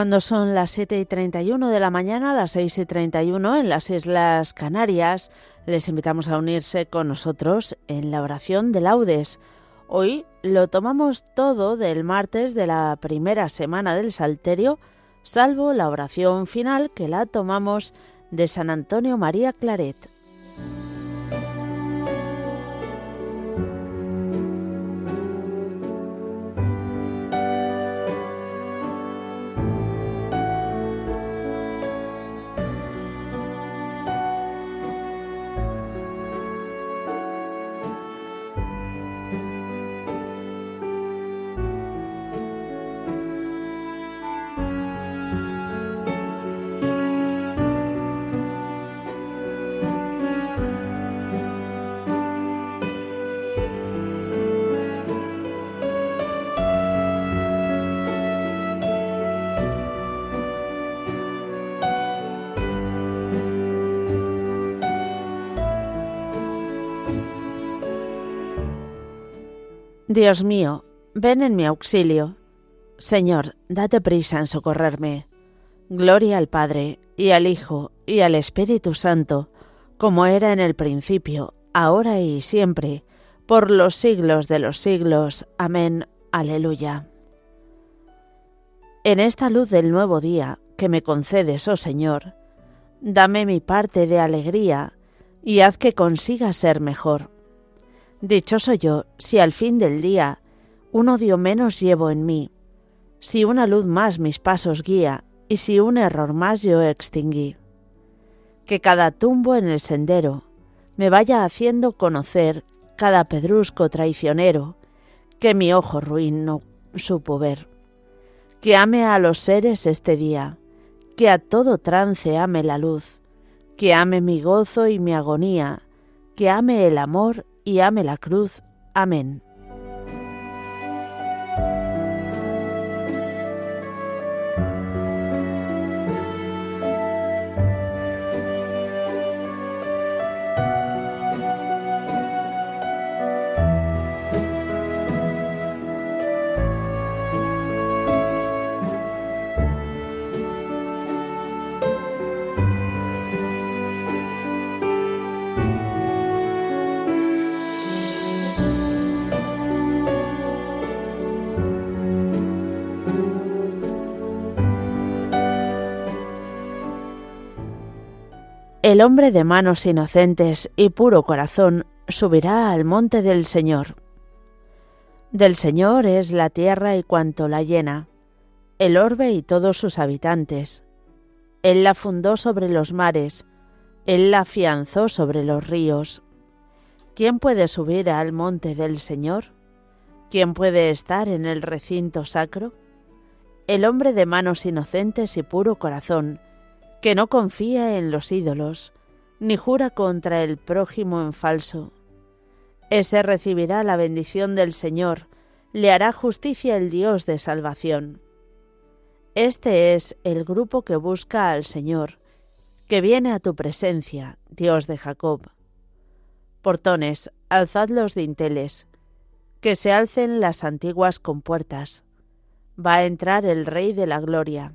Cuando son las 7 y 31 de la mañana, las 6 y 31 en las Islas Canarias, les invitamos a unirse con nosotros en la oración de laudes. Hoy lo tomamos todo del martes de la primera semana del Salterio, salvo la oración final que la tomamos de San Antonio María Claret. Dios mío, ven en mi auxilio. Señor, date prisa en socorrerme. Gloria al Padre, y al Hijo, y al Espíritu Santo, como era en el principio, ahora y siempre, por los siglos de los siglos. Amén. Aleluya. En esta luz del nuevo día que me concedes, oh Señor, dame mi parte de alegría y haz que consiga ser mejor Dichoso yo si al fin del día un odio menos llevo en mí, si una luz más mis pasos guía y si un error más yo extinguí. Que cada tumbo en el sendero me vaya haciendo conocer cada pedrusco traicionero que mi ojo ruin no supo ver. Que ame a los seres este día, que a todo trance ame la luz, que ame mi gozo y mi agonía, que ame el amor y ame la cruz. Amén. El hombre de manos inocentes y puro corazón subirá al monte del Señor. Del Señor es la tierra y cuanto la llena, el orbe y todos sus habitantes. Él la fundó sobre los mares, Él la afianzó sobre los ríos. ¿Quién puede subir al monte del Señor? ¿Quién puede estar en el recinto sacro? El hombre de manos inocentes y puro corazón, que no confía en los ídolos, ni jura contra el prójimo en falso. Ese recibirá la bendición del Señor, le hará justicia el Dios de salvación. Este es el grupo que busca al Señor, que viene a tu presencia, Dios de Jacob. Portones, alzad los dinteles, que se alcen las antiguas compuertas. Va a entrar el Rey de la Gloria.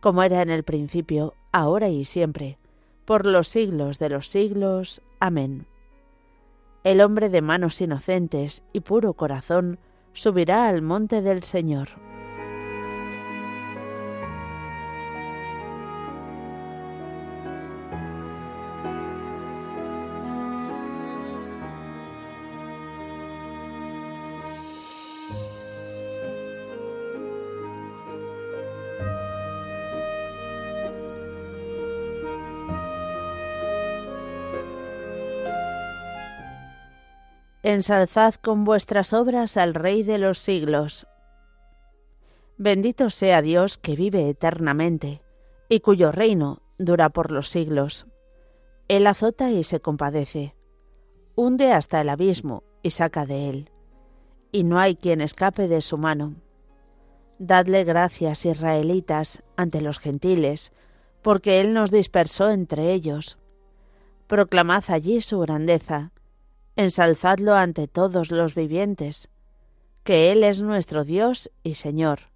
como era en el principio, ahora y siempre, por los siglos de los siglos. Amén. El hombre de manos inocentes y puro corazón subirá al monte del Señor. Ensalzad con vuestras obras al Rey de los siglos. Bendito sea Dios que vive eternamente y cuyo reino dura por los siglos. Él azota y se compadece, hunde hasta el abismo y saca de él, y no hay quien escape de su mano. Dadle gracias, israelitas, ante los gentiles, porque Él nos dispersó entre ellos. Proclamad allí su grandeza, ensalzadlo ante todos los vivientes, que Él es nuestro Dios y Señor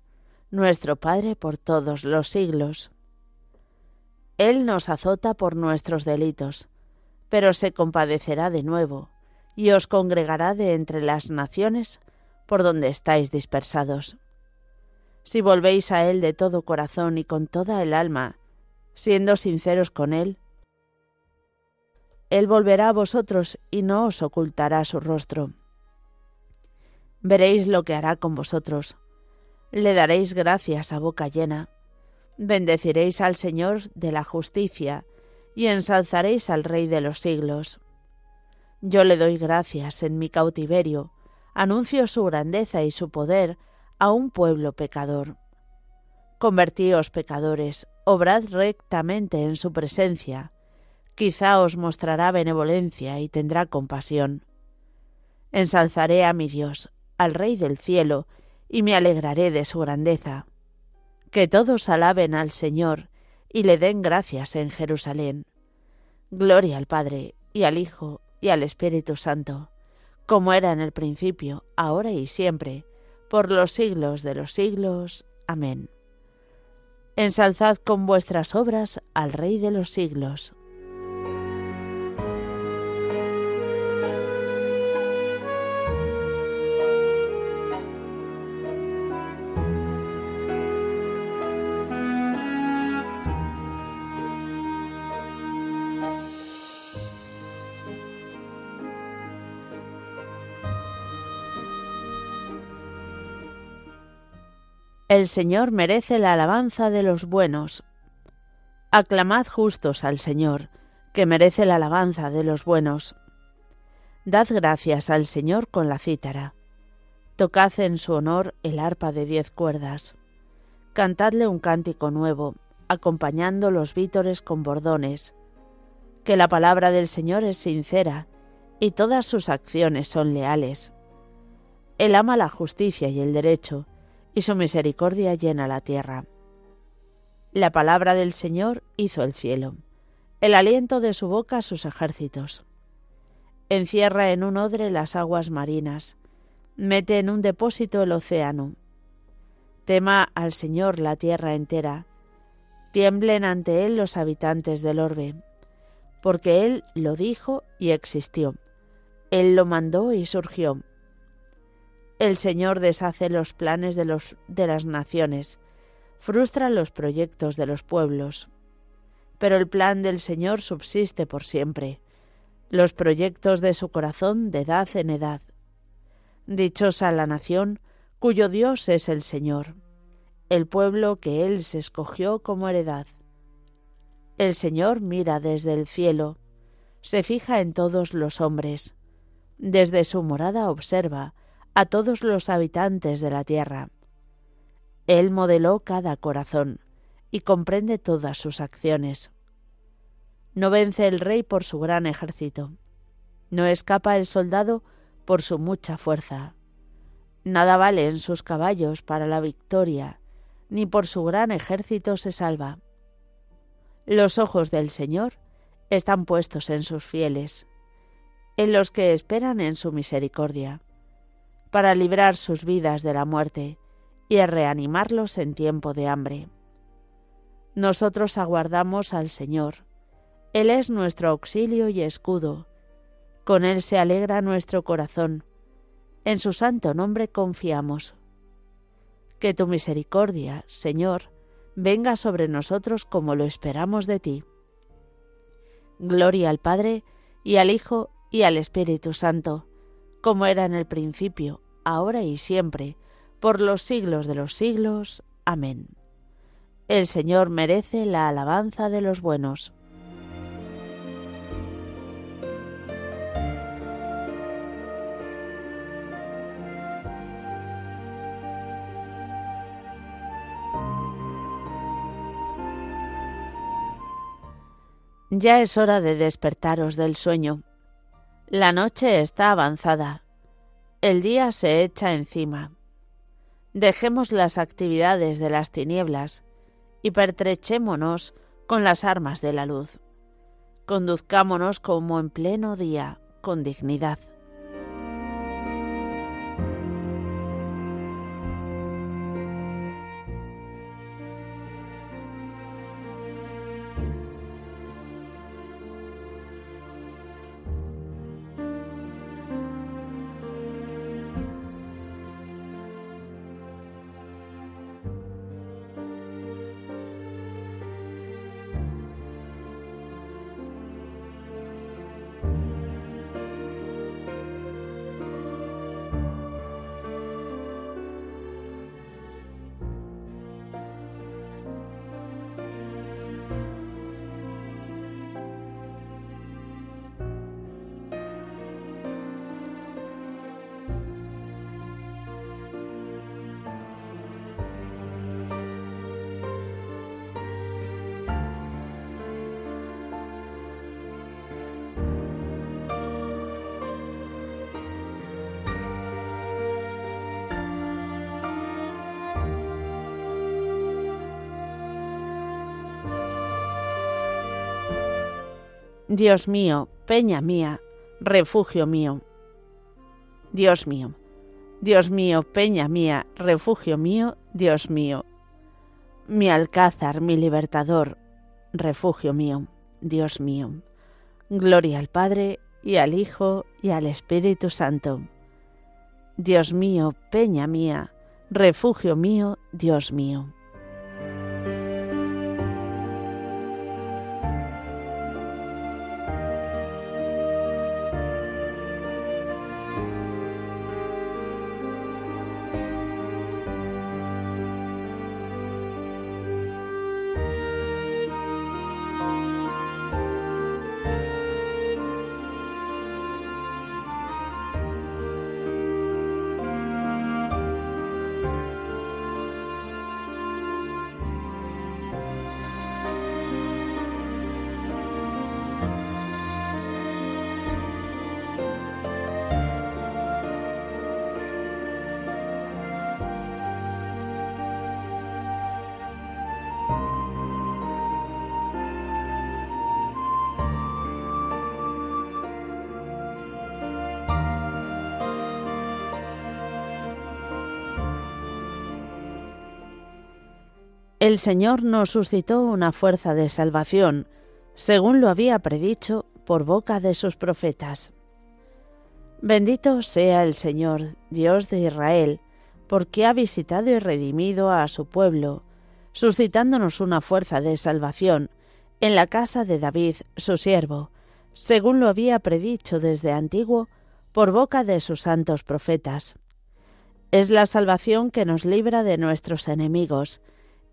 nuestro Padre por todos los siglos. Él nos azota por nuestros delitos, pero se compadecerá de nuevo, y os congregará de entre las naciones por donde estáis dispersados. Si volvéis a Él de todo corazón y con toda el alma, siendo sinceros con Él, Él volverá a vosotros y no os ocultará su rostro. Veréis lo que hará con vosotros le daréis gracias a boca llena. Bendeciréis al Señor de la justicia y ensalzaréis al Rey de los siglos. Yo le doy gracias en mi cautiverio, anuncio su grandeza y su poder a un pueblo pecador. Convertíos pecadores, obrad rectamente en su presencia, quizá os mostrará benevolencia y tendrá compasión. Ensalzaré a mi Dios, al Rey del cielo, y me alegraré de su grandeza. Que todos alaben al Señor y le den gracias en Jerusalén. Gloria al Padre, y al Hijo, y al Espíritu Santo, como era en el principio, ahora y siempre, por los siglos de los siglos. Amén. Ensalzad con vuestras obras al Rey de los siglos. El Señor merece la alabanza de los buenos. Aclamad justos al Señor, que merece la alabanza de los buenos. Dad gracias al Señor con la cítara. Tocad en su honor el arpa de diez cuerdas. Cantadle un cántico nuevo, acompañando los vítores con bordones. Que la palabra del Señor es sincera y todas sus acciones son leales. Él ama la justicia y el derecho y su misericordia llena la tierra. La palabra del Señor hizo el cielo, el aliento de su boca sus ejércitos. Encierra en un odre las aguas marinas, mete en un depósito el océano. Tema al Señor la tierra entera, tiemblen ante Él los habitantes del orbe, porque Él lo dijo y existió, Él lo mandó y surgió el Señor deshace los planes de, los, de las naciones, frustra los proyectos de los pueblos. Pero el plan del Señor subsiste por siempre, los proyectos de su corazón de edad en edad. Dichosa la nación cuyo Dios es el Señor, el pueblo que Él se escogió como heredad. El Señor mira desde el cielo, se fija en todos los hombres, desde su morada observa, a todos los habitantes de la tierra. Él modeló cada corazón y comprende todas sus acciones. No vence el rey por su gran ejército, no escapa el soldado por su mucha fuerza. Nada vale en sus caballos para la victoria, ni por su gran ejército se salva. Los ojos del Señor están puestos en sus fieles, en los que esperan en su misericordia para librar sus vidas de la muerte y reanimarlos en tiempo de hambre. Nosotros aguardamos al Señor. Él es nuestro auxilio y escudo. Con Él se alegra nuestro corazón. En su santo nombre confiamos. Que tu misericordia, Señor, venga sobre nosotros como lo esperamos de ti. Gloria al Padre, y al Hijo, y al Espíritu Santo, como era en el principio, ahora y siempre, por los siglos de los siglos. Amén. El Señor merece la alabanza de los buenos. Ya es hora de despertaros del sueño. La noche está avanzada el día se echa encima. Dejemos las actividades de las tinieblas y pertrechémonos con las armas de la luz. Conduzcámonos como en pleno día, con dignidad. Dios mío, peña mía, refugio mío. Dios mío, Dios mío, peña mía, refugio mío, Dios mío. Mi alcázar, mi libertador, refugio mío, Dios mío. Gloria al Padre, y al Hijo, y al Espíritu Santo. Dios mío, peña mía, refugio mío, Dios mío. El Señor nos suscitó una fuerza de salvación, según lo había predicho por boca de sus profetas. Bendito sea el Señor, Dios de Israel, porque ha visitado y redimido a su pueblo, suscitándonos una fuerza de salvación en la casa de David, su siervo, según lo había predicho desde antiguo por boca de sus santos profetas. Es la salvación que nos libra de nuestros enemigos,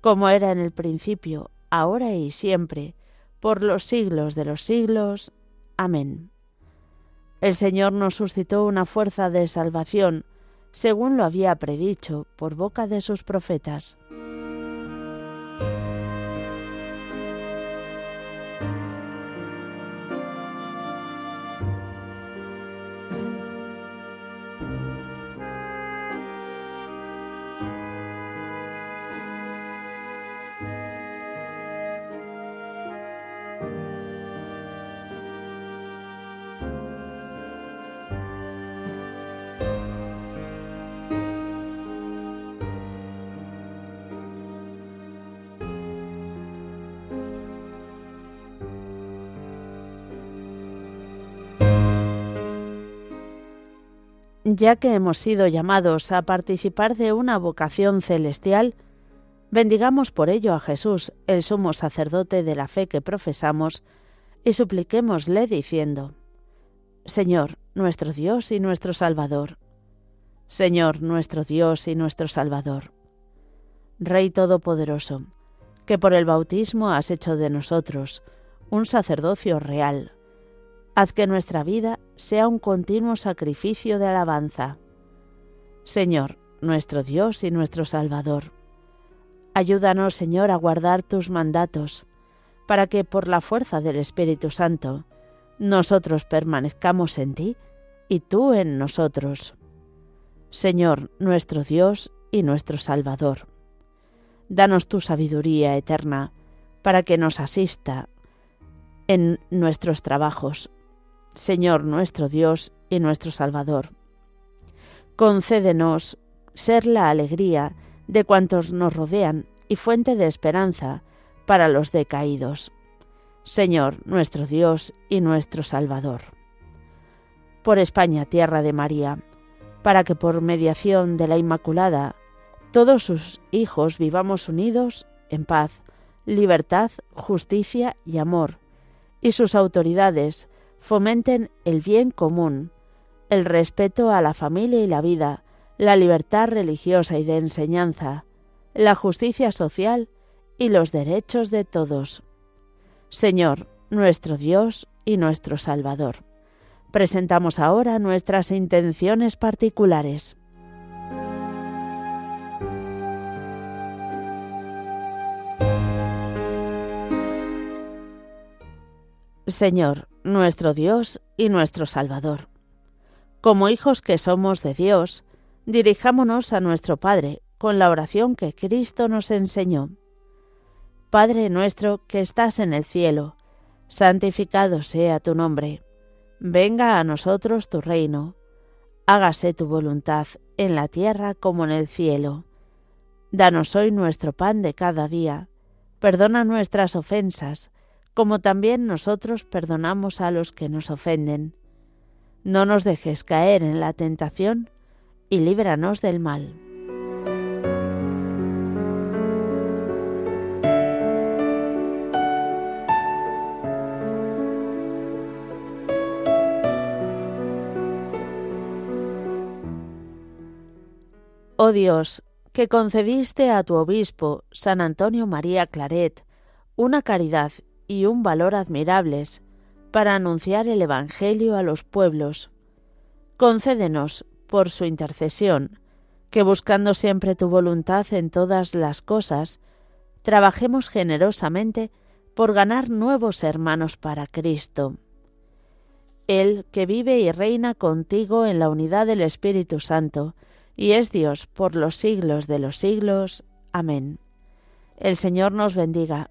como era en el principio, ahora y siempre, por los siglos de los siglos. Amén. El Señor nos suscitó una fuerza de salvación, según lo había predicho por boca de sus profetas. Ya que hemos sido llamados a participar de una vocación celestial, bendigamos por ello a Jesús, el sumo sacerdote de la fe que profesamos, y supliquémosle diciendo, Señor, nuestro Dios y nuestro Salvador, Señor, nuestro Dios y nuestro Salvador, Rey Todopoderoso, que por el bautismo has hecho de nosotros un sacerdocio real, haz que nuestra vida sea un continuo sacrificio de alabanza. Señor, nuestro Dios y nuestro Salvador, ayúdanos, Señor, a guardar tus mandatos, para que por la fuerza del Espíritu Santo nosotros permanezcamos en ti y tú en nosotros. Señor, nuestro Dios y nuestro Salvador. Danos tu sabiduría eterna para que nos asista en nuestros trabajos, Señor nuestro Dios y nuestro Salvador. Concédenos ser la alegría de cuantos nos rodean y fuente de esperanza para los decaídos. Señor nuestro Dios y nuestro Salvador. Por España, tierra de María, para que por mediación de la Inmaculada todos sus hijos vivamos unidos en paz, libertad, justicia y amor, y sus autoridades fomenten el bien común, el respeto a la familia y la vida, la libertad religiosa y de enseñanza, la justicia social y los derechos de todos. Señor, nuestro Dios y nuestro Salvador. Presentamos ahora nuestras intenciones particulares. Señor, nuestro Dios y nuestro Salvador. Como hijos que somos de Dios, dirijámonos a nuestro Padre con la oración que Cristo nos enseñó. Padre nuestro que estás en el cielo, santificado sea tu nombre. Venga a nosotros tu reino. Hágase tu voluntad en la tierra como en el cielo. Danos hoy nuestro pan de cada día. Perdona nuestras ofensas, como también nosotros perdonamos a los que nos ofenden. No nos dejes caer en la tentación y líbranos del mal. Oh Dios, que concediste a tu obispo, San Antonio María Claret, una caridad y un valor admirables para anunciar el Evangelio a los pueblos. Concédenos, por su intercesión, que buscando siempre tu voluntad en todas las cosas, trabajemos generosamente por ganar nuevos hermanos para Cristo. Él que vive y reina contigo en la unidad del Espíritu Santo, y es Dios por los siglos de los siglos. Amén. El Señor nos bendiga,